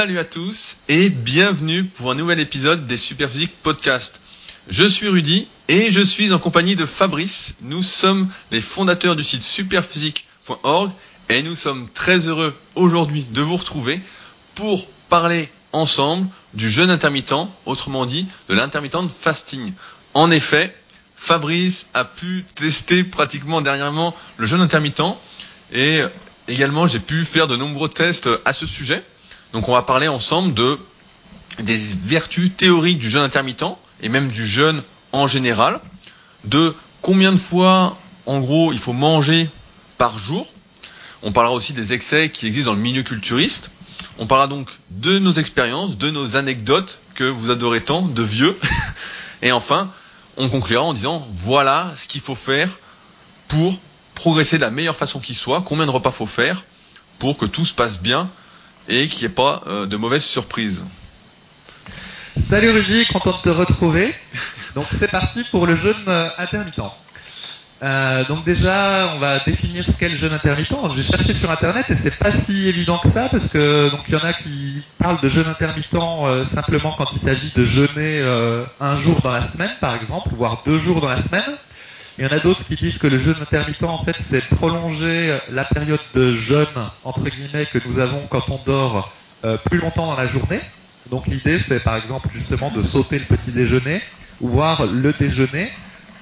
Salut à tous et bienvenue pour un nouvel épisode des Superphysique Podcast. Je suis Rudy et je suis en compagnie de Fabrice. Nous sommes les fondateurs du site superphysique.org et nous sommes très heureux aujourd'hui de vous retrouver pour parler ensemble du jeûne intermittent, autrement dit de l'intermittent fasting. En effet, Fabrice a pu tester pratiquement dernièrement le jeûne intermittent et également j'ai pu faire de nombreux tests à ce sujet. Donc on va parler ensemble de des vertus théoriques du jeûne intermittent et même du jeûne en général, de combien de fois en gros il faut manger par jour. On parlera aussi des excès qui existent dans le milieu culturiste. On parlera donc de nos expériences, de nos anecdotes que vous adorez tant, de vieux. Et enfin, on conclura en disant voilà ce qu'il faut faire pour progresser de la meilleure façon qui soit, combien de repas faut faire pour que tout se passe bien et qu'il n'y ait pas euh, de mauvaises surprises. Salut Rudy, content de te retrouver. Donc c'est parti pour le jeûne euh, intermittent. Euh, donc déjà, on va définir ce qu'est le jeûne intermittent. J'ai cherché sur internet et c'est pas si évident que ça parce que donc il y en a qui parlent de jeûne intermittent simplement quand il s'agit de jeûner un jour dans la semaine, par exemple, voire deux jours dans la semaine. Il y en a d'autres qui disent que le jeûne intermittent, en fait, c'est prolonger la période de jeûne, entre guillemets, que nous avons quand on dort euh, plus longtemps dans la journée. Donc l'idée, c'est par exemple justement de sauter le petit déjeuner, voire le déjeuner,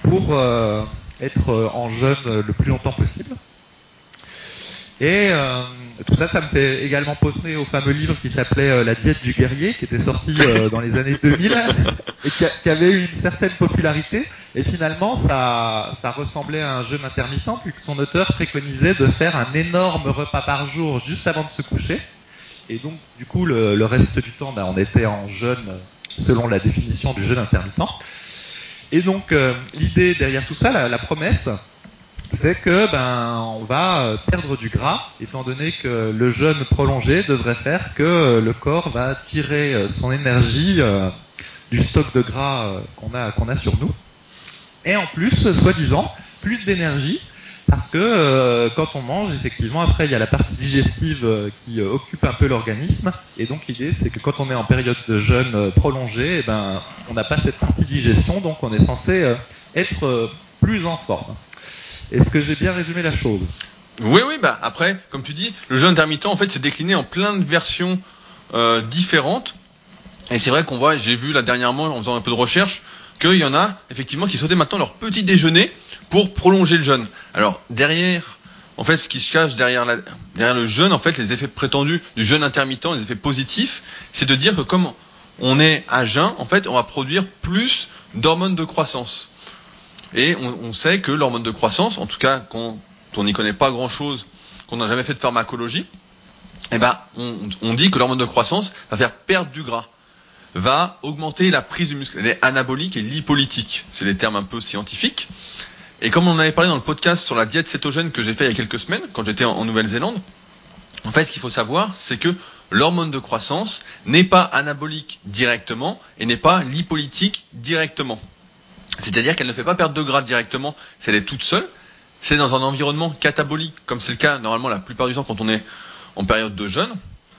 pour euh, être euh, en jeûne le plus longtemps possible. Et euh, tout ça, ça me fait également penser au fameux livre qui s'appelait euh, La diète du guerrier, qui était sorti euh, dans les années 2000 et qui, avait eu une certaine popularité. Et finalement, ça, ça ressemblait à un jeûne intermittent, puisque son auteur préconisait de faire un énorme repas par jour juste avant de se coucher. Et donc, du coup, le, le reste du temps, ben, on était en jeûne selon la définition du jeûne intermittent. Et donc, l'idée derrière tout ça, la, la promesse, c'est que ben on va euh, perdre du gras, étant donné que le jeûne prolongé devrait faire que euh, le corps va tirer euh, son énergie du stock de gras qu'on a sur nous. Et en plus, soi-disant, plus d'énergie, parce que quand on mange, effectivement, après il y a la partie digestive qui occupe un peu l'organisme, et donc l'idée c'est que quand on est en période de jeûne prolongé, eh ben on n'a pas cette partie digestion, donc on est censé être plus en forme. Est-ce que j'ai bien résumé la chose Oui, oui, bah après, comme tu dis, le jeûne intermittent, en fait, c'est décliné en plein de versions euh, différentes. Et c'est vrai qu'on voit, j'ai vu là dernièrement, en faisant un peu de recherche, qu'il y en a effectivement qui sautaient maintenant leur petit déjeuner pour prolonger le jeûne. Alors derrière, en fait, ce qui se cache derrière, derrière le jeûne, en fait, les effets prétendus du jeûne intermittent, les effets positifs, c'est de dire que comme on est à jeun, en fait, on va produire plus d'hormones de croissance. Et on, sait que l'hormone de croissance, en tout cas quand on n'y connaît pas grand-chose, qu'on n'a jamais fait de pharmacologie, eh ben, on, dit que l'hormone de croissance va faire perdre du gras, va augmenter la prise du muscle. Elle est anabolique et lipolytique. C'est les termes un peu scientifiques. Et comme on avait parlé dans le podcast sur la diète cétogène que j'ai fait il y a quelques semaines, quand j'étais en Nouvelle-Zélande, en fait, ce qu'il faut savoir, c'est que l'hormone de croissance n'est pas anabolique directement et n'est pas lipolytique directement. C'est-à-dire qu'elle ne fait pas perdre de gras directement si elle est toute seule. C'est dans un environnement catabolique, comme c'est le cas normalement la plupart du temps quand on est en période de jeûne.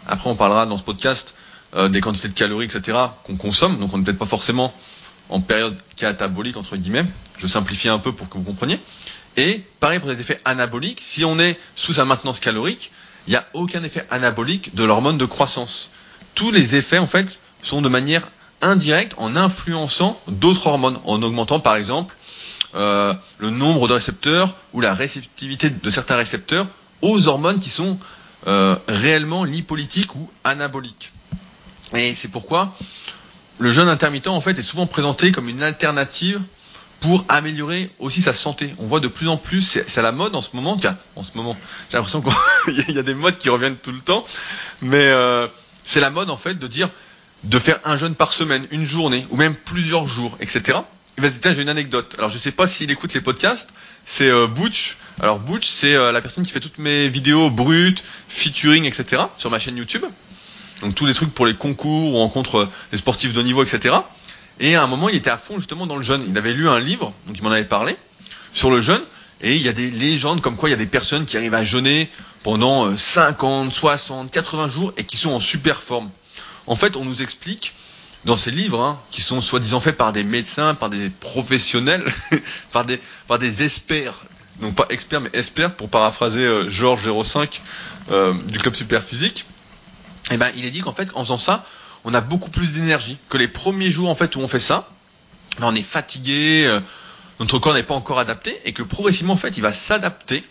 Après, on parlera dans ce podcast euh, des quantités de calories, etc., qu'on consomme. Donc, on n'est peut-être pas forcément en période catabolique, entre guillemets. Je simplifie un peu pour que vous compreniez. Et pareil pour les effets anaboliques. Si on est sous sa maintenance calorique, il n'y a aucun effet anabolique de l'hormone de croissance. Tous les effets, en fait, sont de manière indirect en influençant d'autres hormones, en augmentant par exemple euh, le nombre de récepteurs ou la réceptivité de certains récepteurs aux hormones qui sont euh, réellement lipolytiques ou anaboliques. Et c'est pourquoi le jeûne intermittent en fait est souvent présenté comme une alternative pour améliorer aussi sa santé. On voit de plus en plus, c'est à la mode en ce moment, tiens, en ce moment, j'ai l'impression qu'il y a des modes qui reviennent tout le temps, mais euh, c'est la mode en fait de dire de faire un jeûne par semaine, une journée, ou même plusieurs jours, etc. Il va se dire, tiens, j'ai une anecdote. Alors, je sais pas s'il écoute les podcasts. C'est euh, Butch. Alors, Butch, c'est euh, la personne qui fait toutes mes vidéos brutes, featuring, etc. sur ma chaîne YouTube. Donc, tous les trucs pour les concours, ou rencontres euh, des sportifs de niveau, etc. Et à un moment, il était à fond justement dans le jeûne. Il avait lu un livre, donc il m'en avait parlé, sur le jeûne. Et il y a des légendes comme quoi il y a des personnes qui arrivent à jeûner pendant 50, 60, 80 jours et qui sont en super forme. En fait, on nous explique dans ces livres, hein, qui sont soi-disant faits par des médecins, par des professionnels, par des experts, donc pas experts mais experts pour paraphraser euh, Georges 05 euh, du club super physique. Et ben, il est dit qu'en fait, en faisant ça, on a beaucoup plus d'énergie que les premiers jours en fait où on fait ça. On est fatigué, euh, notre corps n'est pas encore adapté et que progressivement en fait, il va s'adapter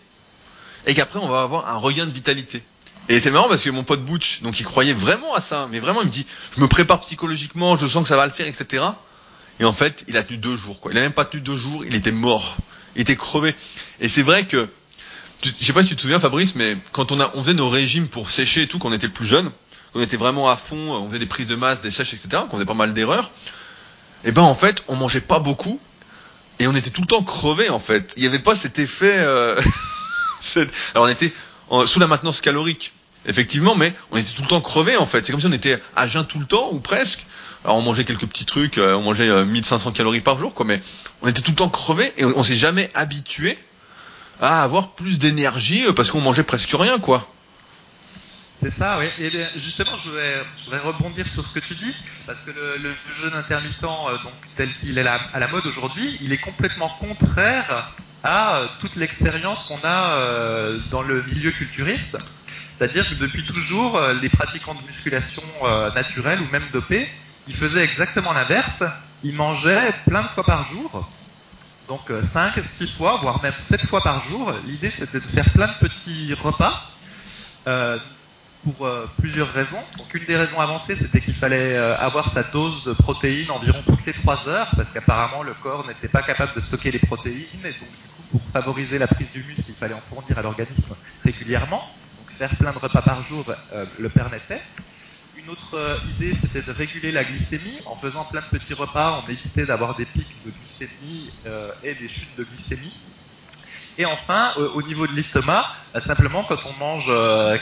et qu'après on va avoir un regain de vitalité. Et c'est marrant parce que mon pote Butch, donc il croyait vraiment à ça, mais vraiment il me dit, je me prépare psychologiquement, je sens que ça va le faire, etc. Et en fait, il a tenu deux jours, quoi. Il a même pas tenu deux jours, il était mort, il était crevé. Et c'est vrai que, je sais pas si tu te souviens Fabrice, mais quand on faisait nos régimes pour sécher et tout, quand on était plus jeune, on était vraiment à fond, on faisait des prises de masse, des sèches, etc. Qu'on faisait pas mal d'erreurs. Et ben en fait, on mangeait pas beaucoup et on était tout le temps crevé en fait. Il n'y avait pas cet effet. Euh... Alors on était sous la maintenance calorique effectivement, mais on était tout le temps crevé en fait. C'est comme si on était à jeun tout le temps ou presque. Alors on mangeait quelques petits trucs, euh, on mangeait euh, 1500 calories par jour, quoi, mais on était tout le temps crevé et on, on s'est jamais habitué à avoir plus d'énergie euh, parce qu'on mangeait presque rien, quoi. C'est ça, oui. Et bien, justement, je voudrais, rebondir sur ce que tu dis, parce que le, jeûne intermittent, euh, donc tel qu'il est à la mode aujourd'hui, il est complètement contraire à euh, toute l'expérience qu'on a euh, dans le milieu culturiste. C'est-à-dire que depuis toujours, euh, les pratiquants de musculation euh, naturelle ou même dopés, ils faisaient exactement l'inverse. Ils mangeaient plein de fois par jour, donc 5, 6 fois, voire même 7 fois par jour. L'idée, c'était de faire plein de petits repas. Euh, pour euh, plusieurs raisons. Une des raisons avancées, c'était qu'il fallait euh, avoir sa dose de protéines environ toutes les 3 heures, parce qu'apparemment le corps n'était pas capable de stocker les protéines, et donc du coup pour favoriser la prise du muscle, il fallait en fournir à l'organisme régulièrement. Faire plein de repas par jour euh, le permettait. Une autre euh, idée, c'était de réguler la glycémie. En faisant plein de petits repas, on évitait d'avoir des pics de glycémie euh, et des chutes de glycémie. Et enfin, au niveau de l'estomac, bah, simplement quand on mange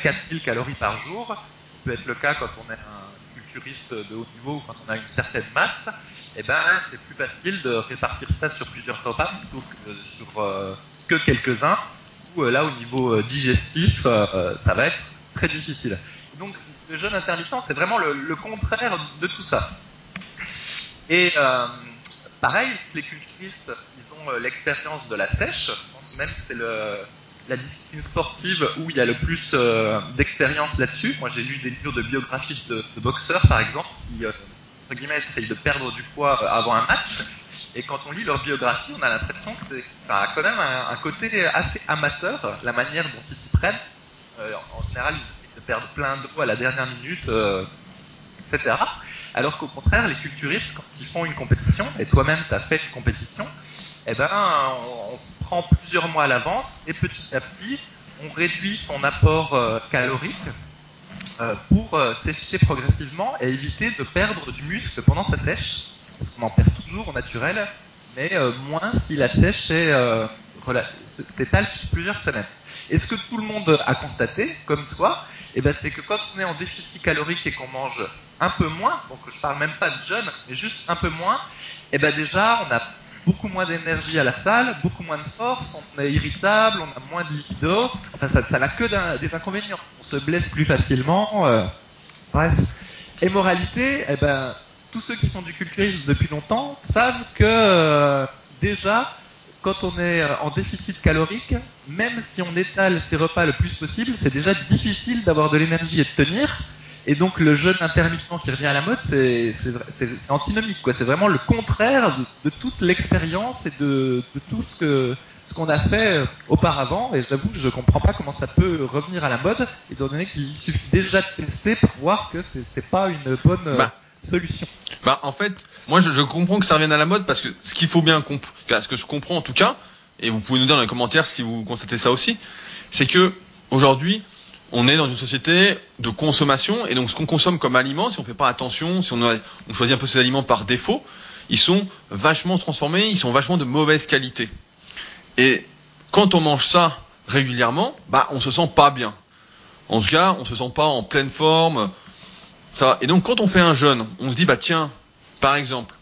4000 calories par jour, ce qui peut être le cas quand on est un culturiste de haut niveau ou quand on a une certaine masse, eh ben, c'est plus facile de répartir ça sur plusieurs repas plutôt que sur que quelques-uns, où là, au niveau digestif, euh, ça va être très difficile. Donc, le jeûne intermittent, c'est vraiment le, contraire de tout ça. Et euh, pareil, les culturistes, ils ont euh, l'expérience de la sèche. Je pense même que c'est la discipline sportive où il y a le plus euh, d'expérience là-dessus. Moi, j'ai lu des livres de biographie de, boxeurs, par exemple, qui, euh, entre guillemets, essayent de perdre du poids euh, avant un match. Et quand on lit leur biographie, on a l'impression que ça a quand même un, côté assez amateur, la manière dont ils s'y prennent. Euh, en général, ils essaient de perdre plein d'eau à la dernière minute, etc. Alors qu'au contraire, les culturistes, quand ils font une compétition, et toi-même tu as fait une compétition, eh ben, on, se prend plusieurs mois à l'avance et petit à petit, on réduit son apport euh, calorique euh, pour euh, sécher progressivement et éviter de perdre du muscle pendant sa sèche, parce qu'on en perd toujours au naturel, mais euh, moins si la sèche est s'étale sur plusieurs semaines. Et ce que tout le monde a constaté, comme toi, eh ben, c'est que quand on est en déficit calorique et qu'on mange un peu moins, donc je parle même pas de jeûne, mais juste un peu moins, eh ben déjà on a beaucoup moins d'énergie à la salle, beaucoup moins de force, on est irritable, on a moins de libido, enfin ça, ça n'a que des inconvénients. On se blesse plus facilement, euh, bref. Et moralité, eh ben, tous ceux qui font du culturisme depuis longtemps savent que euh, déjà, quand on est en déficit calorique, même si on étale ses repas le plus possible, c'est déjà difficile d'avoir de l'énergie et de tenir. Et donc le jeûne intermittent qui revient à la mode, c'est antinomique. C'est vraiment le contraire de, toute l'expérience et de, tout ce qu'on a fait auparavant. Et j'avoue que je comprends pas comment ça peut revenir à la mode, étant donné qu'il suffit déjà de tester pour voir que c'est pas une bonne bah, Bah en fait, moi je, comprends que ça revienne à la mode parce que ce qu'il faut bien comprendre, ce que je comprends en tout cas, et vous pouvez nous dire dans les commentaires si vous constatez ça aussi, c'est que aujourd'hui on est dans une société de consommation et donc ce qu'on consomme comme aliment, si on fait pas attention, si on, on choisit un peu ces aliments par défaut, ils sont vachement transformés, ils sont vachement de mauvaise qualité. Et quand on mange ça régulièrement, bah on se sent pas bien. En tout cas, on se sent pas en pleine forme. Et donc quand on fait un jeûne, on se dit bah tiens, par exemple,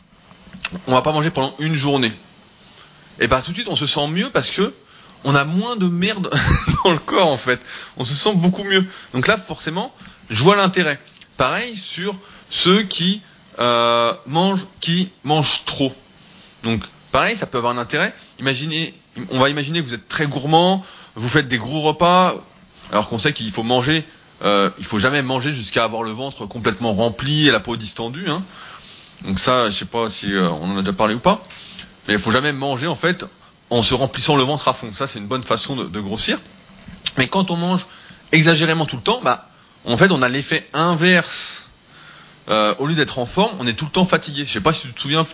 on va pas manger pendant une journée. Et bah tout de suite on se sent mieux parce que on a moins de merde dans le corps en fait. On se sent beaucoup mieux. Donc là, forcément, je vois l'intérêt. Pareil sur ceux qui euh, mangent, qui mangent trop. Donc pareil, ça peut avoir un intérêt. Imaginez, on va imaginer que vous êtes très gourmand, vous faites des gros repas, alors qu'on sait qu'il faut manger. Euh, il faut jamais manger jusqu'à avoir le ventre complètement rempli et la peau distendue. Hein. Donc ça, je sais pas si euh, on en a déjà parlé ou pas, mais il faut jamais manger en fait en se remplissant le ventre à fond. Ça, c'est une bonne façon de, de, grossir. Mais quand on mange exagérément tout le temps, bah, en fait, on a l'effet inverse. Euh, au lieu d'être en forme, on est tout le temps fatigué. Je sais pas si tu te souviens,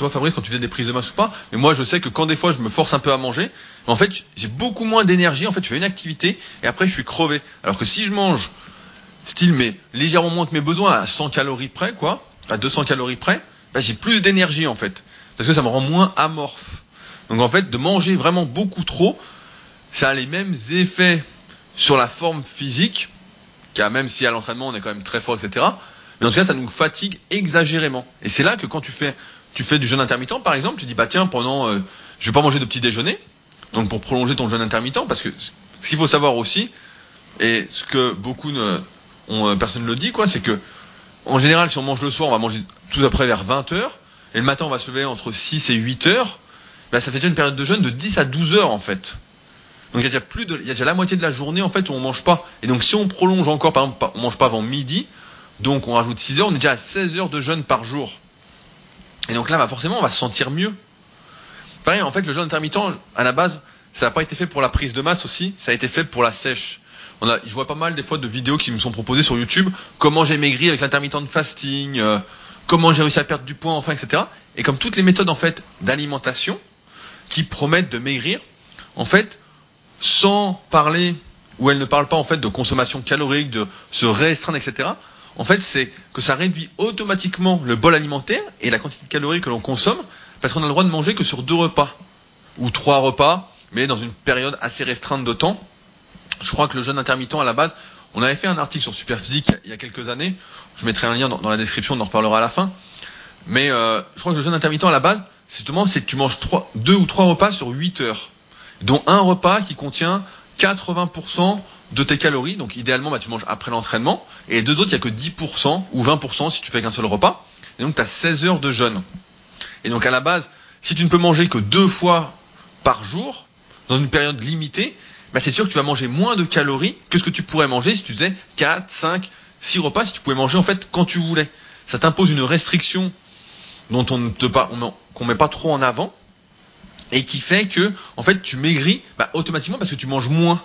toi, Fabrice, quand tu faisais des prises de masse ou pas, mais moi, je sais que quand des fois, je me force un peu à manger, en fait, j'ai beaucoup moins d'énergie. En fait, je fais une activité et après, je suis crevé. Alors que si je mange, style, mais légèrement moins que mes besoins, à 100 calories près, quoi, à 200 calories près, bah, j'ai plus d'énergie, en fait. Parce que ça me rend moins amorphe. Donc en fait, de manger vraiment beaucoup trop, ça a les mêmes effets sur la forme physique, car même si à l'entraînement on est quand même très fort, etc. Mais en tout cas, ça nous fatigue exagérément. Et c'est là que quand tu fais, tu fais du jeûne intermittent, par exemple, tu dis bah tiens, pendant, euh, je vais pas manger de petit déjeuner, donc pour prolonger ton jeûne intermittent, parce que ce qu'il faut savoir aussi, et ce que beaucoup ne, euh, personne ne le dit, quoi, c'est que en général, si on mange le soir, on va manger tout après vers 20 heures, et le matin, on va se lever entre 6 et 8 heures bah, ça fait déjà une période de jeûne de 10 à 12 heures en fait. Donc il y a déjà plus de, il déjà la moitié de la journée en fait où on mange pas. Et donc si on prolonge encore, par exemple, on mange pas avant midi, donc on rajoute 6 heures, on est déjà à 16 heures de jeûne par jour. Et donc là, bah, forcément, on va se sentir mieux. Pareil, en fait, le jeûne intermittent, à la base, ça n'a pas été fait pour la prise de masse aussi, ça a été fait pour la sèche. On a, je vois pas mal des fois de vidéos qui me sont proposées sur YouTube, comment j'ai maigri avec l'intermittent de fasting, euh, comment j'ai réussi à perdre du poids, enfin, etc. Et comme toutes les méthodes en fait d'alimentation, qui promettent de maigrir, en fait, sans parler, ou elles ne parlent pas en fait de consommation calorique, de se restreindre, etc. En fait, c'est que ça réduit automatiquement le bol alimentaire et la quantité de calories que l'on consomme, parce qu'on a le droit de manger que sur deux repas, ou trois repas, mais dans une période assez restreinte de temps. Je crois que le jeûne intermittent, à la base, on avait fait un article sur Superphysique il y a quelques années. Je mettrai un lien dans, la description, on en reparlera à la fin. Mais euh, je crois que le jeûne intermittent, à la base, justement, c'est que tu manges deux ou trois repas sur 8 heures, dont un repas qui contient 80% de tes calories. Donc idéalement, bah, tu manges après l'entraînement. Et les deux autres, il n'y a que 10% ou 20% si tu fais qu'un seul repas. Et donc tu as 16 heures de jeûne. Et donc à la base, si tu ne peux manger que deux fois par jour, dans une période limitée, bah, c'est sûr que tu vas manger moins de calories que ce que tu pourrais manger si tu faisais 4, 5, 6 repas, si tu pouvais manger en fait quand tu voulais. Ça t'impose une restriction dont on ne te pas, qu'on met pas trop en avant, et qui fait que, en fait, tu maigris bah, automatiquement parce que tu manges moins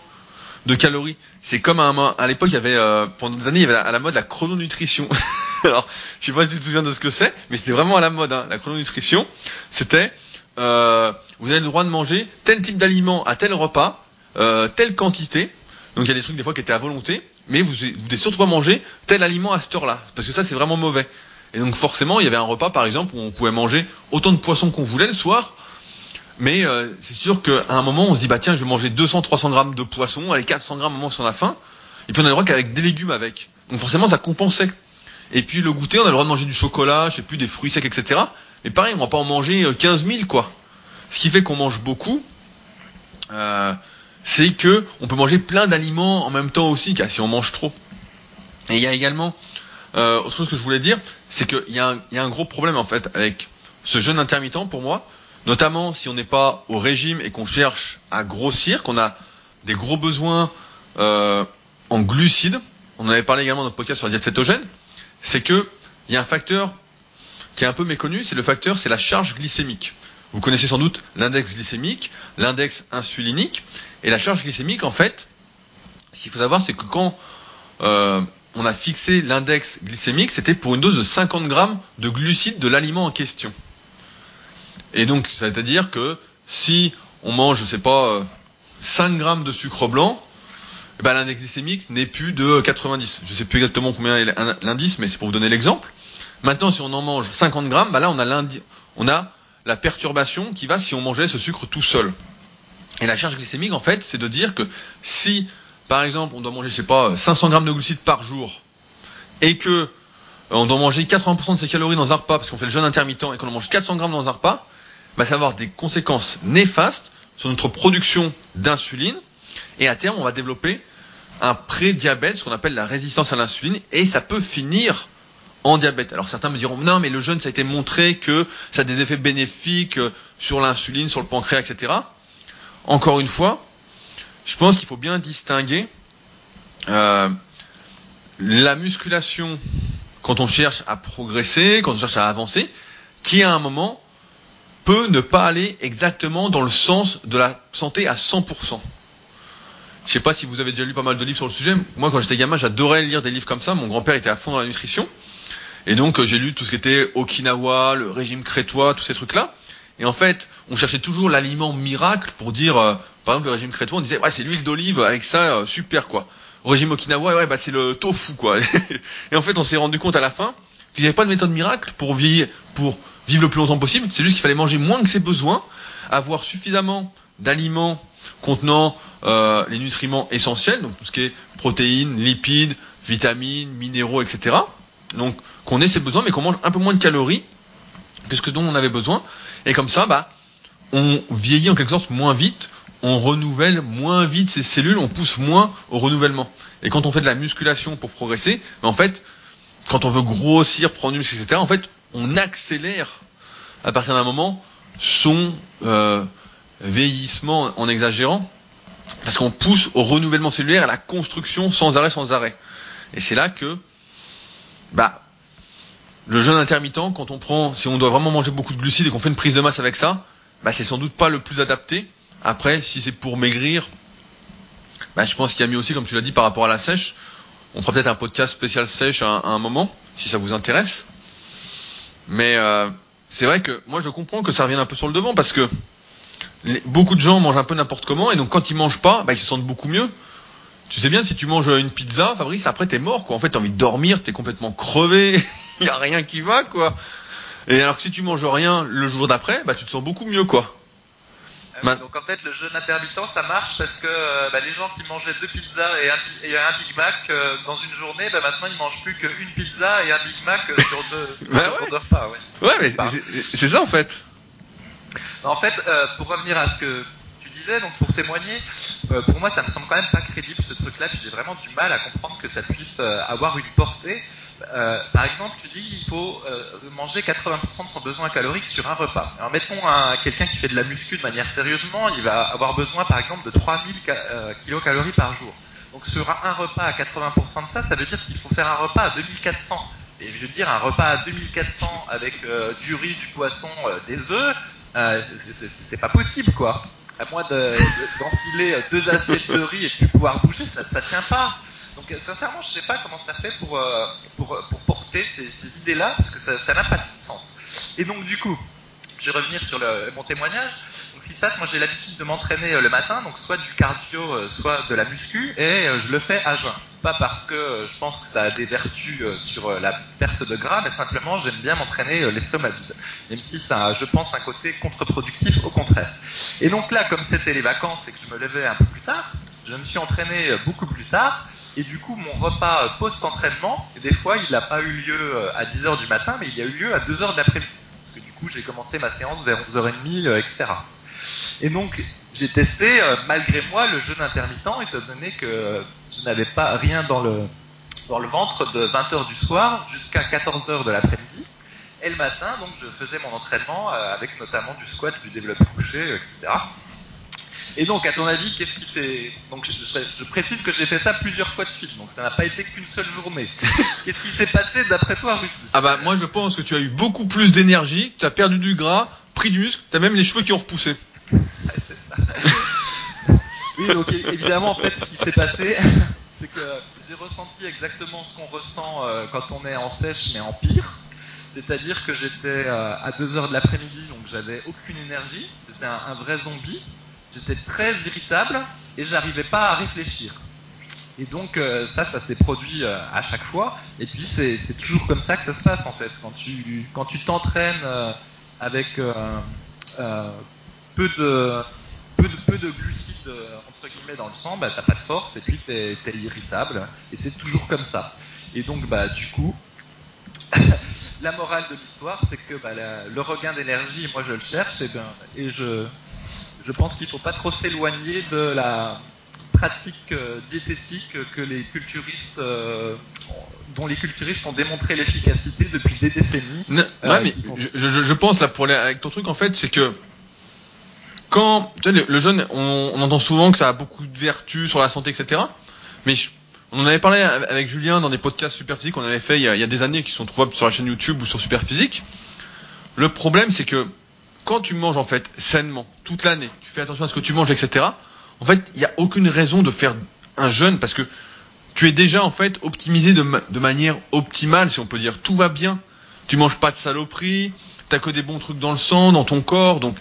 de calories. C'est comme à, à l'époque, il y avait euh, pendant des années, il y avait à la mode la chrononutrition. Alors, je sais pas si tu te souviens de ce que c'est, mais c'était vraiment à la mode. Hein. La chrononutrition, c'était euh, vous avez le droit de manger tel type d'aliment à tel repas, euh, telle quantité. Donc il y a des trucs des fois qui étaient à volonté, mais vous, vous devez surtout pas manger tel aliment à cette heure-là, parce que ça c'est vraiment mauvais. Et donc forcément, il y avait un repas, par exemple, où on pouvait manger autant de poissons qu'on voulait le soir. Mais euh, c'est sûr qu'à un moment, on se dit, bah tiens, je vais manger 200, 300 grammes de poisson, allez, 400 grammes au moment où on a faim. Et puis on a le droit qu'avec des légumes avec. Donc forcément, ça compensait. Et puis le goûter, on a le droit de manger du chocolat, je sais plus, des fruits secs, etc. Mais pareil, on va pas en manger 15 000, quoi. Ce qui fait qu'on mange beaucoup, euh, c'est que on peut manger plein d'aliments en même temps aussi, si on mange trop. Et il y a également euh, autre chose que je voulais dire, c'est qu'il y, y, a un gros problème en fait avec ce jeûne intermittent pour moi, notamment si on n'est pas au régime et qu'on cherche à grossir, qu'on a des gros besoins euh, en glucides. On en avait parlé également dans notre podcast sur la diète cétogène. C'est que il y a un facteur qui est un peu méconnu, c'est le facteur, c'est la charge glycémique. Vous connaissez sans doute l'index glycémique, l'index insulinique, et la charge glycémique, en fait, ce qu'il faut savoir, c'est que quand euh, on a fixé l'index glycémique, c'était pour une dose de 50 grammes de glucides de l'aliment en question. Et donc, c'est-à-dire que si on mange, je sais pas, 5 grammes de sucre blanc, eh ben, l'index glycémique n'est plus de 90. Je sais plus exactement combien est l'indice, mais c'est pour vous donner l'exemple. Maintenant, si on en mange 50 grammes, bah là, on a, on a la perturbation qui va si on mangeait ce sucre tout seul. Et la charge glycémique, en fait, c'est de dire que si par exemple, on doit manger, je sais pas, 500 grammes de glucides par jour, et que euh, on doit manger 80% de ses calories dans un repas parce qu'on fait le jeûne intermittent et qu'on en mange 400 grammes dans un repas, va avoir des conséquences néfastes sur notre production d'insuline. Et à terme, on va développer un pré-diabète, ce qu'on appelle la résistance à l'insuline, et ça peut finir en diabète. Alors certains me diront non, mais le jeûne, ça a été montré que ça a des effets bénéfiques sur l'insuline, sur le pancréas, etc. Encore une fois, je pense qu'il faut bien distinguer euh, la musculation quand on cherche à progresser, quand on cherche à avancer, qui à un moment peut ne pas aller exactement dans le sens de la santé à 100%. Je sais pas si vous avez déjà lu pas mal de livres sur le sujet. Moi, quand j'étais gamin, j'adorais lire des livres comme ça. Mon grand-père était à fond dans la nutrition. Et donc, j'ai lu tout ce qui était Okinawa, le régime crétois, tous ces trucs-là. Et en fait, on cherchait toujours l'aliment miracle pour dire, euh, par exemple, le régime crétois, on disait, ouais, c'est l'huile d'olive, avec ça, euh, super, quoi. Au régime Okinawa, ouais, bah, c'est le tofu, quoi. et en fait, on s'est rendu compte à la fin qu'il n'y avait pas de méthode miracle pour vivre, pour vivre le plus longtemps possible. C'est juste qu'il fallait manger moins que ses besoins, avoir suffisamment d'aliments contenant euh, les nutriments essentiels, donc tout ce qui est protéines, lipides, vitamines, minéraux, etc. Donc qu'on ait ses besoins, mais qu'on mange un peu moins de calories que ce dont on avait besoin. Et comme ça, bah, on vieillit en quelque sorte moins vite, on renouvelle moins vite ses cellules, on pousse moins au renouvellement. Et quand on fait de la musculation pour progresser, bah, en fait, quand on veut grossir, prendre du muscle, etc., en fait, on accélère à partir d'un moment son euh, vieillissement en exagérant, parce qu'on pousse au renouvellement cellulaire, à la construction sans arrêt, sans arrêt. Et c'est là que, bah, le jeûne intermittent, quand on prend, si on doit vraiment manger beaucoup de glucides et qu'on fait une prise de masse avec ça, bah, c'est sans doute pas le plus adapté. Après, si c'est pour maigrir, bah, je pense qu'il y a mieux aussi, comme tu l'as dit, par rapport à la sèche. On fera peut-être un podcast spécial sèche à, un moment, si ça vous intéresse. Mais euh, c'est vrai que moi je comprends que ça revienne un peu sur le devant parce que beaucoup de gens mangent un peu n'importe comment et donc quand ils mangent pas, bah, ils se sentent beaucoup mieux. Tu sais bien, si tu manges une pizza, Fabrice, après t'es mort, quoi. En fait, t'as envie de dormir, t'es complètement crevé, il y a rien qui va, quoi. Et alors que si tu manges rien le jour d'après, bah tu te sens beaucoup mieux, quoi. Ah donc en fait, le jeûne intermittent, ça marche parce que euh, bah, les gens qui mangeaient deux pizzas et un, Big Mac euh, dans une journée, bah, maintenant ils mangent plus qu'une pizza et un Big Mac euh, sur, deux, bah repas. Ouais, ouais mais c'est ça en fait. En fait, pour revenir à ce que tu disais, donc pour témoigner, pour moi ça me semble quand même pas crédible ce truc-là, puis j'ai vraiment du mal à comprendre que ça puisse avoir une portée. Euh, par exemple, tu dis qu'il faut euh, manger 80% de son besoin calorique sur un repas. Alors mettons quelqu'un qui fait de la muscu de manière sérieusement, il va avoir besoin par exemple de 3000 euh, kilocalories par jour. Donc sur un repas à 80% de ça, ça veut dire qu'il faut faire un repas à 2400. Et je veux dire, un repas à 2400 avec du riz, du poisson, des œufs, c'est pas possible quoi. À moins d'enfiler deux assiettes de riz et de plus pouvoir bouger, ça, ça tient pas. Donc euh, sincèrement, je ne sais pas comment ça fait pour, euh, pour, pour, porter ces, ces idées-là, parce que ça n'a pas de sens. Et donc du coup, je vais revenir sur le, mon témoignage. Donc ce qui se passe, moi j'ai l'habitude de m'entraîner euh, le matin, donc soit du cardio, soit de la muscu, et je le fais à jeun. Pas parce que je pense que ça a des vertus sur la perte de gras, mais simplement j'aime bien m'entraîner l'estomac vide. Même si ça je pense, un côté contre-productif au contraire. Et donc là, comme c'était les vacances et que je me levais un peu plus tard, je me suis entraîné beaucoup plus tard, et du coup, mon repas post-entraînement, des fois, il n'a pas eu lieu euh, à 10h du matin, mais il a eu lieu à 2h de l'après-midi. Parce que du coup, j'ai commencé ma séance vers 11h30, etc. Et donc, j'ai testé, euh, malgré moi, le jeûne intermittent, étant donné que je n'avais pas rien dans le, dans le ventre de 20h du soir jusqu'à 14h de l'après-midi. Et le matin, donc, je faisais mon entraînement euh, avec notamment du squat, du développé couché, etc. Et donc, à ton avis, qu'est-ce qui s'est. Donc, je, précise que j'ai fait ça plusieurs fois de suite, donc ça n'a pas été qu'une seule journée. qu'est-ce qui s'est passé d'après toi, Rudy Ah bah, moi, je pense que tu as eu beaucoup plus d'énergie, tu as perdu du gras, pris du muscle, tu as même les cheveux qui ont repoussé. c'est ça. oui, donc évidemment, en fait, ce qui s'est passé, c'est que j'ai ressenti exactement ce qu'on ressent euh, quand on est en sèche, mais en pire. C'est-à-dire que j'étais euh, à 2h de l'après-midi, donc j'avais aucune énergie, j'étais un vrai zombie j'étais très irritable et j'arrivais pas à réfléchir. Et donc euh, ça, ça s'est produit euh, à chaque fois. Et puis c'est toujours comme ça que ça se passe en fait. Quand tu quand tu t'entraînes euh, avec peu de peu de peu de glucides entre guillemets dans le sang, bah t'as pas de force et puis t'es es irritable. Et c'est toujours comme ça. Et donc bah du coup. la morale de l'histoire, c'est que bah, le regain d'énergie, moi je le cherche, et, ben, et je, je pense qu'il ne faut pas trop s'éloigner de la pratique euh, diététique que les culturistes, euh, dont les culturistes ont démontré l'efficacité depuis des décennies. ouais, mais je, pense là pour avec ton truc en fait, c'est que quand tu sais, le, jeûne, on, entend souvent que ça a beaucoup de vertus sur la santé, etc. Mais on en avait parlé avec Julien dans des podcasts Superphysique qu'on avait fait il y, a, il y, a, des années qui sont trouvables sur la chaîne YouTube ou sur Superphysique. Le problème, c'est que quand tu manges en fait sainement toute l'année, tu fais attention à ce que tu manges, etc. En fait, il n'y a aucune raison de faire un jeûne parce que tu es déjà en fait optimisé de, manière optimale, si on peut dire. Tout va bien. Tu manges pas de saloperies, t'as que des bons trucs dans le sang, dans ton corps, donc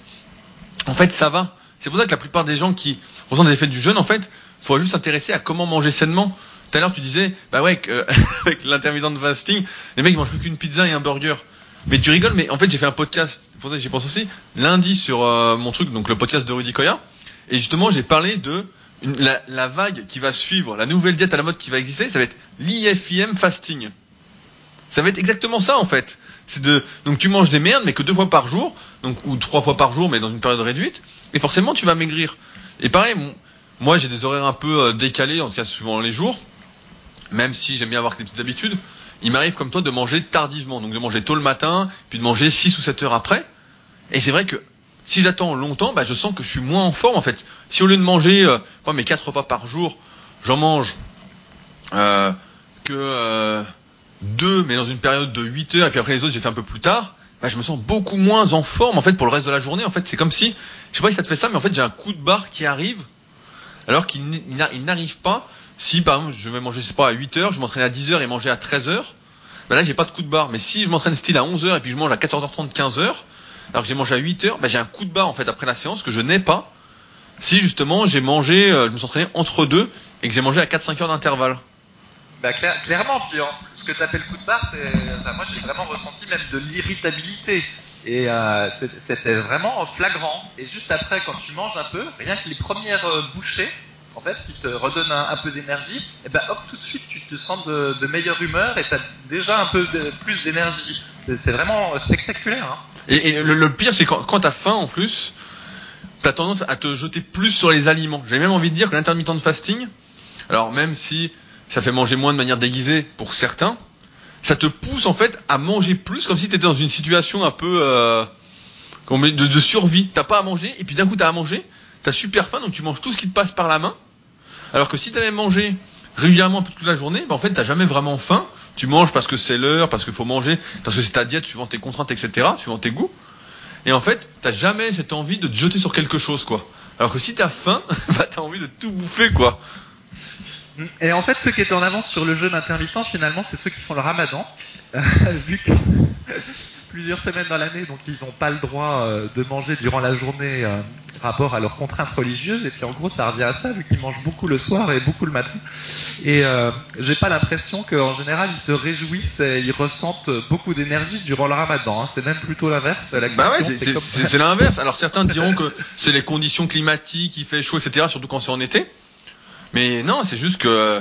en fait ça va. C'est pour ça que la plupart des gens qui ressentent des effets du jeûne, en fait, faut juste s'intéresser à comment manger sainement. Tout à l'heure tu disais, bah ouais, avec l'intermittent de fasting, les mecs ils mangent plus qu'une pizza et un burger. Mais tu rigoles, mais en fait j'ai fait un podcast, pour j'y pense aussi, lundi sur euh, mon truc, donc le podcast de Rudy Koya, et justement j'ai parlé de la, la, vague qui va suivre, la nouvelle diète à la mode qui va exister, ça va être l'IFIM fasting. Ça va être exactement ça en fait. C'est de donc tu manges des merdes mais que deux fois par jour, donc ou trois fois par jour mais dans une période réduite, et forcément tu vas maigrir. Et pareil, moi j'ai des horaires un peu euh, décalés, en tout cas suivant les jours, même si j'aime bien avoir des petites habitudes il m'arrive comme toi de manger tardivement, donc de manger tôt le matin, puis de manger 6 ou 7 heures après. Et c'est vrai que si j'attends longtemps, bah, je sens que je suis moins en forme en fait. Si au lieu de manger euh, mes 4 repas par jour, j'en mange euh, que euh, 2, mais dans une période de 8 heures, et puis après les autres j'ai fait un peu plus tard, bah, je me sens beaucoup moins en forme en fait pour le reste de la journée. En fait, c'est comme si, je sais pas si ça te fait ça, mais en fait j'ai un coup de barre qui arrive, alors qu'il n'arrive pas si par exemple je vais manger, je pas, à 8 heures, je m'entraîne à 10 heures et manger à 13 heures, ben là j'ai pas de coup de barre. Mais si je m'entraîne style à 11 heures et puis je mange à 14h30, 15 heures, alors que j'ai mangé à 8 heures, ben j'ai un coup de barre en fait après la séance que je n'ai pas si justement j'ai mangé, euh, je me suis entraîné entre deux et que j'ai mangé à 4-5 heures d'intervalle. Bah, clairement, puis ce que tu appelles coup de barre, c'est, moi j'ai vraiment ressenti même de l'irritabilité. Et euh, c'était vraiment flagrant. Et juste après, quand tu manges un peu, rien que les premières euh, bouchées, en fait, qui te redonne un, peu d'énergie, et eh ben hop, tout de suite, tu te sens de, meilleure humeur et tu as déjà un peu plus d'énergie. C'est vraiment spectaculaire. Hein. Et, le, pire, c'est quand, quand tu as faim en plus, tu as tendance à te jeter plus sur les aliments. J'ai même envie de dire que l'intermittent de fasting, alors même si ça fait manger moins de manière déguisée pour certains, ça te pousse en fait à manger plus comme si tu étais dans une situation un peu euh, de, de survie. T'as pas à manger et puis d'un coup t'as à manger t'as super faim, donc tu manges tout ce qui te passe par la main. Alors que si tu avais mangé régulièrement toute la journée, ben en fait, t'as jamais vraiment faim. Tu manges parce que c'est l'heure, parce qu'il faut manger, parce que c'est ta diète, suivant tes contraintes, etc., suivant tes goûts. Et en fait, t'as jamais cette envie de te jeter sur quelque chose, quoi. Alors que si t'as faim, bah t'as envie de tout bouffer, quoi. Et en fait, ceux qui étaient en avance sur le jeûne intermittent, finalement, c'est ceux qui font le ramadan. vu que plusieurs semaines dans l'année, donc ils n'ont pas le droit euh, de manger durant la journée euh, rapport à leurs contraintes religieuses. Et puis en gros, ça revient à ça, vu qu'ils mangent beaucoup le soir et beaucoup le matin. Et euh, j'ai pas l'impression qu'en général, ils se réjouissent et ils ressentent beaucoup d'énergie durant le ramadan. Hein. C'est même plutôt l'inverse. Bah ouais, c'est l'inverse. Alors certains diront que c'est les conditions climatiques, il fait chaud, etc., surtout quand c'est en été. Mais non, c'est juste que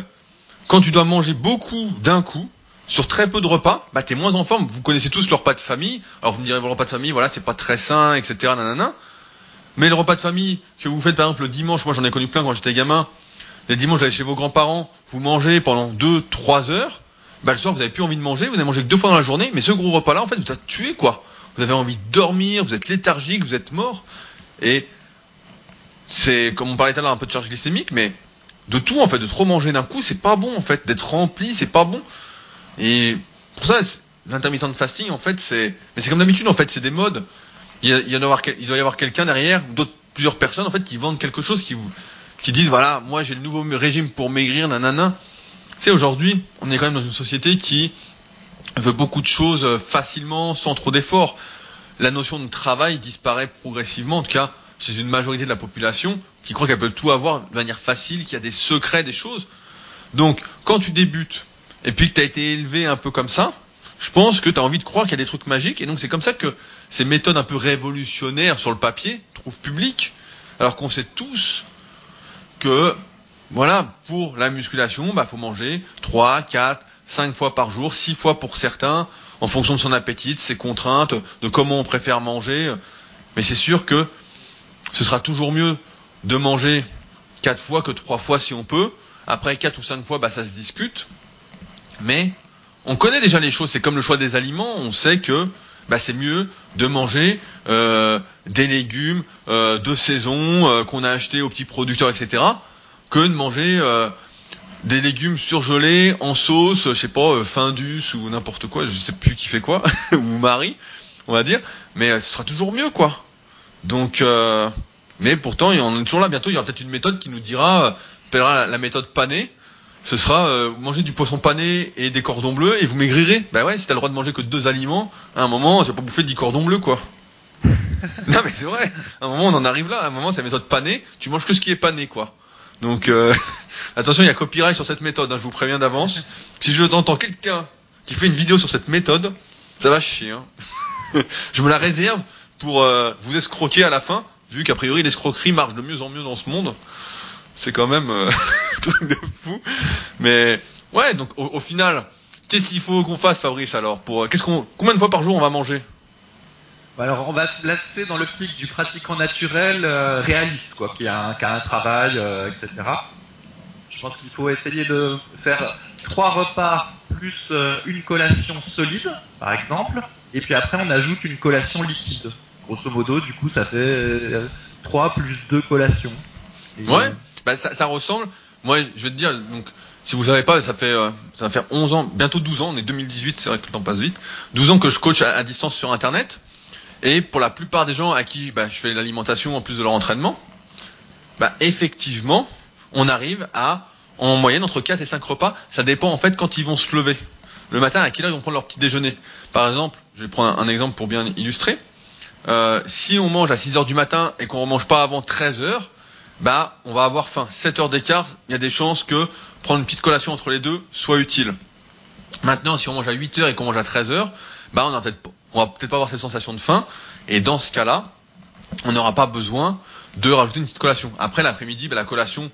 quand tu dois manger beaucoup d'un coup, sur très peu de repas, bah t'es moins en forme. Vous connaissez tous le repas de famille. Alors vous me direz, le repas de famille, voilà, c'est pas très sain, etc. Nanana. Mais le repas de famille que vous faites par exemple le dimanche, moi j'en ai connu plein quand j'étais gamin. Le dimanche, j'allais chez vos grands-parents, vous mangez pendant 2-3 heures. Bah le soir, vous avez plus envie de manger, vous n'avez mangé que deux fois dans la journée. Mais ce gros repas-là, en fait, vous a tué quoi. Vous avez envie de dormir, vous êtes léthargique, vous êtes mort. Et c'est comme on parlait tout à l'heure un peu de charge glycémique, mais de tout en fait, de trop manger d'un coup, c'est pas bon en fait. D'être rempli, c'est pas bon. Et pour ça, l'intermittent de fasting, en fait, c'est, mais c'est comme d'habitude, en fait, c'est des modes. Il, y a, il, doit y avoir quelqu'un derrière, d'autres, plusieurs personnes, en fait, qui vendent quelque chose, qui qui disent, voilà, moi, j'ai le nouveau régime pour maigrir, nanana. Tu sais, aujourd'hui, on est quand même dans une société qui veut beaucoup de choses euh, facilement, sans trop d'efforts. La notion de travail disparaît progressivement, en tout cas, chez une majorité de la population, qui croit qu'elle peut tout avoir de manière facile, qu'il y a des secrets, des choses. Donc, quand tu débutes, et puis que tu as été élevé un peu comme ça, je pense que tu as envie de croire qu'il y a des trucs magiques. Et donc c'est comme ça que ces méthodes un peu révolutionnaires sur le papier trouvent public. Alors qu'on sait tous que, voilà, pour la musculation, bah faut manger 3, 4, 5 fois par jour, 6 fois pour certains, en fonction de son appétit, de ses contraintes, de comment on préfère manger. Mais c'est sûr que ce sera toujours mieux de manger quatre fois que trois fois si on peut. Après quatre ou cinq fois, bah, ça se discute. Mais on connaît déjà les choses. C'est comme le choix des aliments. On sait que bah, c'est mieux de manger euh, des légumes euh, de saison euh, qu'on a acheté aux petits producteurs, etc., que de manger des légumes surgelés en sauce, je sais pas, Findus ou n'importe quoi. Je sais plus qui fait quoi ou Marie, on va dire. Mais ce sera toujours mieux, quoi. Donc, mais pourtant, on est toujours là. Bientôt, il y aura peut-être une méthode qui nous dira, appellera la, la méthode panée. Ce sera euh, vous mangez du poisson pané et des cordons bleus et vous maigrirez. Bah ouais, si t'as le droit de manger que deux aliments, à un moment, tu vas pas bouffer 10 cordons bleus, quoi. non mais c'est vrai. À un moment, on en arrive là. À un moment, c'est la méthode panée. Tu manges que ce qui est pané, quoi. Donc euh, attention, il y a copyright sur cette méthode. hein, je vous préviens d'avance. Si je t'entends quelqu'un qui fait une vidéo sur cette méthode, ça va chier. hein. je me la réserve pour euh, vous escroquer à la fin, vu qu'a priori l'escroquerie marche de mieux en mieux dans ce monde. C'est quand même euh, un truc de fou. Mais ouais, donc au, au final, qu'est-ce qu'il faut qu'on fasse, Fabrice Alors, pour euh, qu'est-ce qu'on, combien de fois par jour on va manger? Bah Alors, on va se placer dans l'optique du pratiquant naturel euh, réaliste, quoi, qui a un, qui a un travail, euh, etc. Je pense qu'il faut essayer de faire trois repas plus euh, une collation solide, par exemple, et puis après on ajoute une collation liquide. Grosso modo, du coup, ça fait trois plus deux collations. Et, Ouais. Bah, ça, ça ressemble. Moi, je vais te dire, donc, si vous savez pas, ça fait, euh, ça va faire 11 ans, bientôt 12 ans, on est 2018, c'est vrai que le temps passe vite. 12 ans que je coach à, distance sur Internet. Et pour la plupart des gens à qui bah, je fais l'alimentation en plus de leur entraînement, bah, effectivement, on arrive à, en moyenne, entre 4 et 5 repas. Ça dépend en fait quand ils vont se lever. Le matin, à quelle heure ils vont prendre leur petit déjeuner? Par exemple, je vais prendre un, un exemple pour bien illustrer. Euh, si on mange à 6 heures du matin et qu'on ne mange pas avant 13 heures, bah, on va avoir faim. 7 heures d'écart, il y a des chances que prendre une petite collation entre les deux soit utile. Maintenant, si on mange à 8 heures et qu'on mange à 13 heures, bah, on va peut-être, on va peut-être pas avoir cette sensation de faim. Et dans ce cas-là, on n'aura pas besoin de rajouter une petite collation. Après, l'après-midi, bah, la collation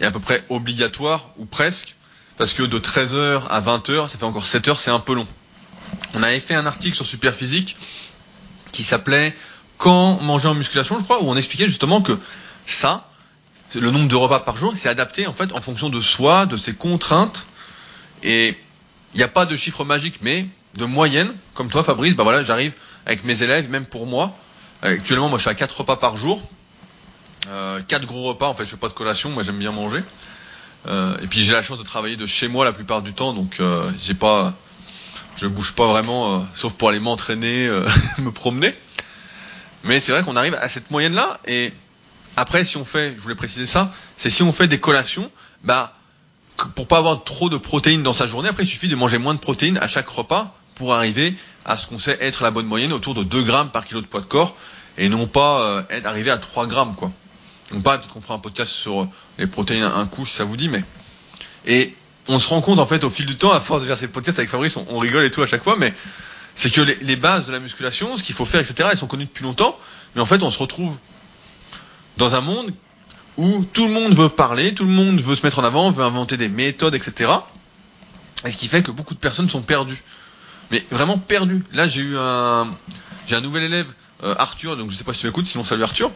est à peu près obligatoire, ou presque, parce que de 13 heures à 20 heures, ça fait encore 7 heures, c'est un peu long. On avait fait un article sur Superphysique qui s'appelait Quand manger en musculation, je crois, où on expliquait justement que ça, le nombre de repas par jour, c'est adapté en fait en fonction de soi, de ses contraintes. Et il n'y a pas de chiffre magique, mais de moyenne, comme toi Fabrice, bah voilà, j'arrive avec mes élèves, même pour moi. Actuellement, moi je suis à 4 repas par jour. Euh, 4 gros repas, en fait, je fais pas de collation, moi j'aime bien manger. Euh, et puis j'ai la chance de travailler de chez moi la plupart du temps, donc euh, j'ai pas, je bouge pas vraiment, euh, sauf pour aller m'entraîner, euh, me promener. Mais c'est vrai qu'on arrive à cette moyenne-là, et après, si on fait, je voulais préciser ça, c'est si on fait des collations, bah, pour pas avoir trop de protéines dans sa journée, après il suffit de manger moins de protéines à chaque repas pour arriver à ce qu'on sait être la bonne moyenne, autour de 2 grammes par kilo de poids de corps, et non pas euh, être à 3 grammes, quoi. Donc pas, peut-être qu'on fera un podcast sur les protéines un coup, si ça vous dit, mais... Et on se rend compte, en fait, au fil du temps, à force de faire ces podcasts avec Fabrice, on, on rigole et tout à chaque fois, mais c'est que les, les bases de la musculation, ce qu'il faut faire, etc., elles sont connues depuis longtemps, mais en fait, on se retrouve dans un monde où tout le monde veut parler, tout le monde veut se mettre en avant, veut inventer des méthodes, etc. Et ce qui fait que beaucoup de personnes sont perdues. Mais vraiment perdues. Là, j'ai eu un, j'ai un nouvel élève, euh, Arthur, donc je sais pas si tu m'écoutes, sinon salut Arthur,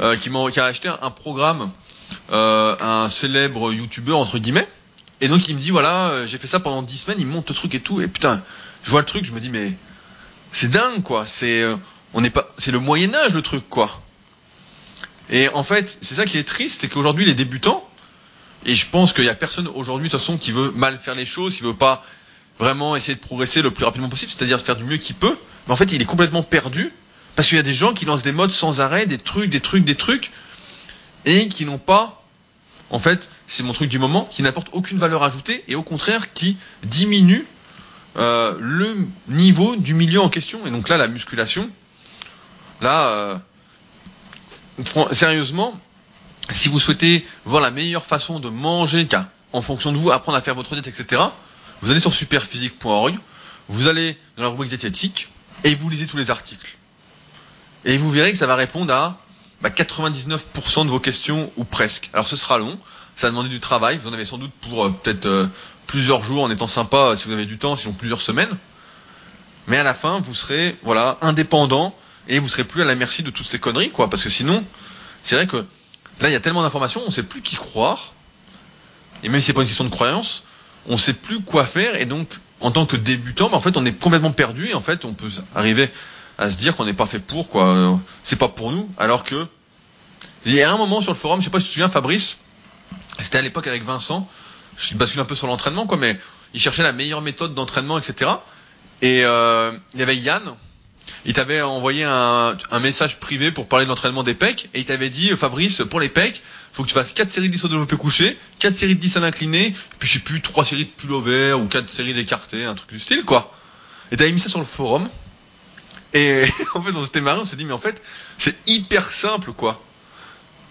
euh, qui, m'a, qui a acheté un, programme, euh, un célèbre youtubeur, entre guillemets. Et donc il me dit, voilà, j'ai fait ça pendant 10 semaines, il monte le truc et tout, et putain, je vois le truc, je me dis, mais c'est dingue, quoi. C'est, on n'est pas, c'est le Moyen-Âge, le truc, quoi. Et en fait, c'est ça qui est triste, c'est qu'aujourd'hui, les débutants, et je pense qu'il y a personne aujourd'hui, de toute façon, qui veut mal faire les choses, qui veut pas vraiment essayer de progresser le plus rapidement possible, c'est-à-dire faire du mieux qu'il peut. Mais en fait, il est complètement perdu, parce qu'il y a des gens qui lancent des modes sans arrêt, des trucs, des trucs, des trucs, et qui n'ont pas, en fait, c'est mon truc du moment, qui n'apportent aucune valeur ajoutée, et au contraire, qui diminuent euh, le niveau du milieu en question. Et donc là, la musculation, là, euh, sérieusement, si vous souhaitez voir la meilleure façon de manger, en fonction de vous, apprendre à faire votre diète, etc., vous allez sur superphysique.org, vous allez dans la rubrique diététique, et vous lisez tous les articles. Et vous verrez que ça va répondre à bah, 99% de vos questions, ou presque. Alors ce sera long, ça va demander du travail, vous en avez sans doute pour euh, peut-être euh, plusieurs jours en étant sympa, euh, si vous avez du temps, sinon plusieurs semaines. Mais à la fin, vous serez voilà indépendant et vous serez plus à la merci de toutes ces conneries, quoi. Parce que sinon, c'est vrai que là, il y a tellement d'informations, on sait plus qui croire. Et même si c'est pas une question de croyance, on sait plus quoi faire. Et donc, en tant que débutant, bah, en fait, on est complètement perdu. Et en fait, on peut arriver à se dire qu'on n'est pas fait pour, quoi. Euh, C'est pas pour nous. Alors que, il y a un moment sur le forum, je sais pas si tu te souviens, Fabrice, c'était à l'époque avec Vincent, je bascule un peu sur l'entraînement, quoi, mais il cherchait la meilleure méthode d'entraînement, etc. Et euh, il y avait Yann, il t'avait envoyé un, message privé pour parler de l'entraînement des pecs, et il t'avait dit, Fabrice, pour les pecs, faut que tu fasses 4 séries de 10 au développé couché, 4 séries de 10 à l'incliné, puis je sais plus, 3 séries de pullover, ou 4 séries d'écarté, un truc du style, quoi. Et t'avais mis ça sur le forum, et en fait, on s'était marré, on s'est dit, mais en fait, c'est hyper simple, quoi.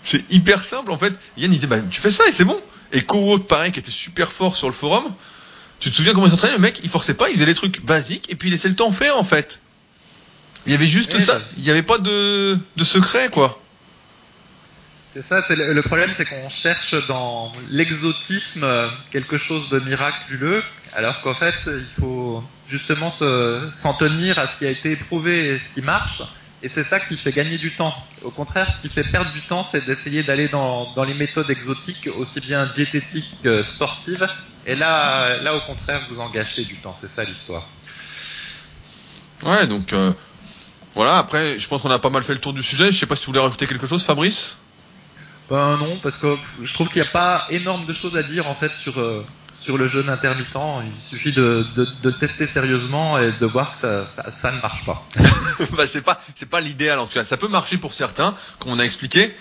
C'est hyper simple, en fait. Yann, il disait, bah, tu fais ça et c'est bon. Et Kowo, pareil, qui était super fort sur le forum, tu te souviens comment il s'entraînait Le mec, il forçait pas, il faisait des trucs basiques, et puis il laissait le temps faire, en fait. Il y avait juste Oui, ça. bah. Il n'y avait pas de, de secret, quoi. C'est ça, c'est le, le problème, c'est qu'on cherche dans l'exotisme euh, quelque chose de miraculeux, alors qu'en fait, il faut justement se- s'en tenir à ce qui a été éprouvé et ce qui marche. Et c'est ça qui fait gagner du temps. Au contraire, ce qui fait perdre du temps, c'est d'essayer d'aller dans, dans les méthodes exotiques, aussi bien diététiques que sportives. Et là, là, au contraire, vous en gâchez du temps. C'est ça l'histoire. Ouais, donc euh, voilà. Après, je pense qu'on a pas mal fait le tour du sujet. Je sais pas si tu voulais rajouter quelque chose, Fabrice? Ben non, parce que je trouve qu'il n'y a pas énorme de choses à dire en fait sur euh, sur le jeûne intermittent. Il suffit de, de, de tester sérieusement et de voir que ça, ça, ça ne marche pas. bah, c'est pas, c'est pas l'idéal en tout cas. Ça peut marcher pour certains, comme on a expliqué,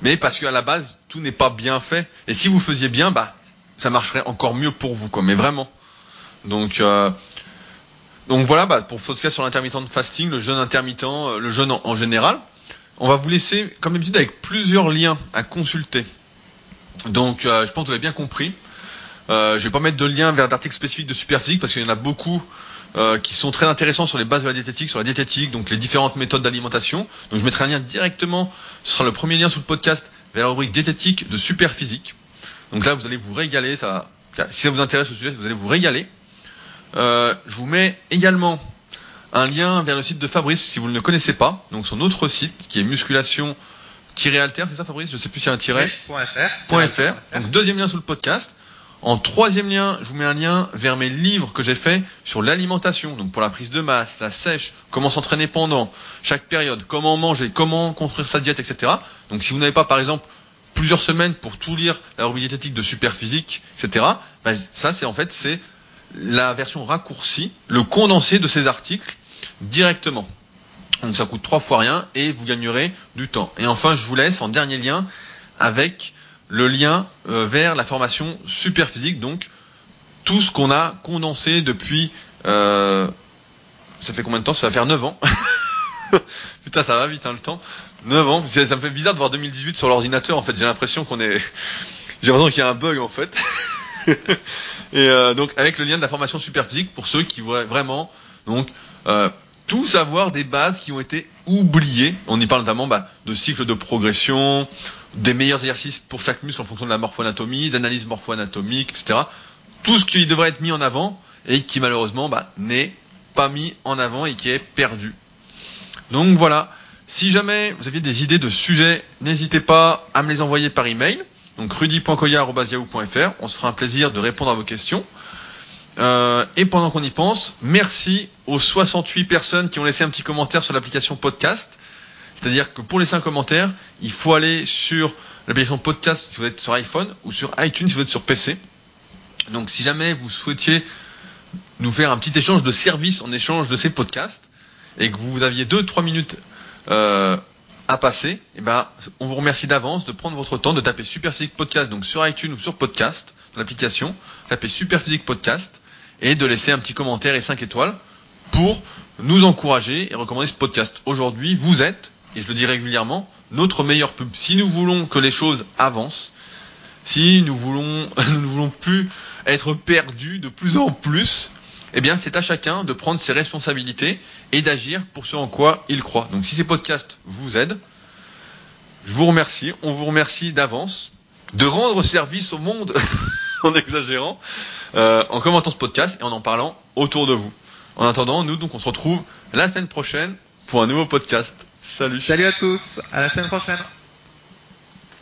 mais parce qu'à la base, tout n'est pas bien fait. Et si vous faisiez bien, bah, ça marcherait encore mieux pour vous, quoi. Mais vraiment. Donc, euh, donc voilà, bah, pour podcast sur l'intermittent de fasting, le jeûne intermittent, euh, le jeûne en, général. On va vous laisser, comme d'habitude, avec plusieurs liens à consulter. Donc, euh, je pense que vous avez bien compris. Euh, je vais pas mettre de lien vers d'articles spécifiques de Superphysique parce qu'il y en a beaucoup euh, qui sont très intéressants sur les bases de la diététique, sur la diététique, donc les différentes méthodes d'alimentation. Donc je mettrai un lien directement, ce sera le premier lien sous le podcast vers la rubrique diététique de Superphysique. Donc là vous allez vous régaler, si ça vous intéresse ce sujet, vous allez vous régaler. Euh, je vous mets également un lien vers le site de Fabrice si vous ne le connaissez pas, donc son autre site qui est musculation-alter, c'est ça Fabrice? Je sais plus s'il y a un tiret. .fr. .fr. Donc deuxième lien sous le podcast. En troisième lien, je vous mets un lien vers mes livres que j'ai fait sur l'alimentation, donc pour la prise de masse, la sèche, comment s'entraîner pendant chaque période, comment manger, comment construire sa diète, etc. Donc si vous n'avez pas par exemple plusieurs semaines pour tout lire la rubrique diététique de Superphysique, etc. ben, ça c'est en fait c'est la version raccourcie, le condensé de ces articles directement. Donc ça coûte trois fois rien et vous gagnerez du temps. Et enfin, je vous laisse en dernier lien avec le lien euh, vers la formation super physique, donc tout ce qu'on a condensé depuis. Euh, ça fait combien de temps? Ça va faire 9 ans. Putain, ça va vite hein, le temps. 9 ans. Ça ça me fait bizarre de voir 2018 sur l'ordinateur. En fait, j'ai l'impression qu'on est. J'ai l'impression qu'il y a un bug en fait. Et euh, donc avec le lien de la formation super pour ceux qui voudraient vraiment donc euh, tout savoir des bases qui ont été oubliées. On y parle notamment bah, de cycle de progression, des meilleurs exercices pour chaque muscle en fonction de la morpho-anatomie, d'analyse morpho-anatomique, etc. Tout ce qui devrait être mis en avant et qui malheureusement bah, n'est pas mis en avant et qui est perdu. Donc voilà. Si jamais vous aviez des idées de sujets, n'hésitez pas à me les envoyer par email. Donc rudy.koya.yahoo.fr. On se fera un plaisir de répondre à vos questions. Euh, et pendant qu'on y pense, merci aux 68 personnes qui ont laissé un petit commentaire sur l'application podcast. C'est-à-dire que pour laisser un commentaire, il faut aller sur l'application podcast si vous êtes sur iPhone ou sur iTunes si vous êtes sur PC. Donc si jamais vous souhaitiez nous faire un petit échange de services en échange de ces podcasts et que vous aviez 2-3 minutes euh, à passer, eh ben, on vous remercie d'avance de prendre votre temps de taper Superphysique Podcast donc sur iTunes ou sur Podcast, dans l'application, taper Superphysique Podcast et de laisser un petit commentaire et 5 étoiles pour nous encourager et recommander ce podcast. Aujourd'hui, vous êtes, et je le dis régulièrement, notre meilleur pub. Si nous voulons que les choses avancent, si nous voulons, nous ne voulons plus être perdus de plus en plus, eh bien, c'est à chacun de prendre ses responsabilités et d'agir pour ce en quoi il croit. Donc, si ces podcasts vous aident, je vous remercie. On vous remercie d'avance de rendre service au monde en exagérant, euh, en commentant ce podcast et en en parlant autour de vous. En attendant, nous, donc, on se retrouve la semaine prochaine pour un nouveau podcast. Salut. Salut à tous, à la semaine prochaine.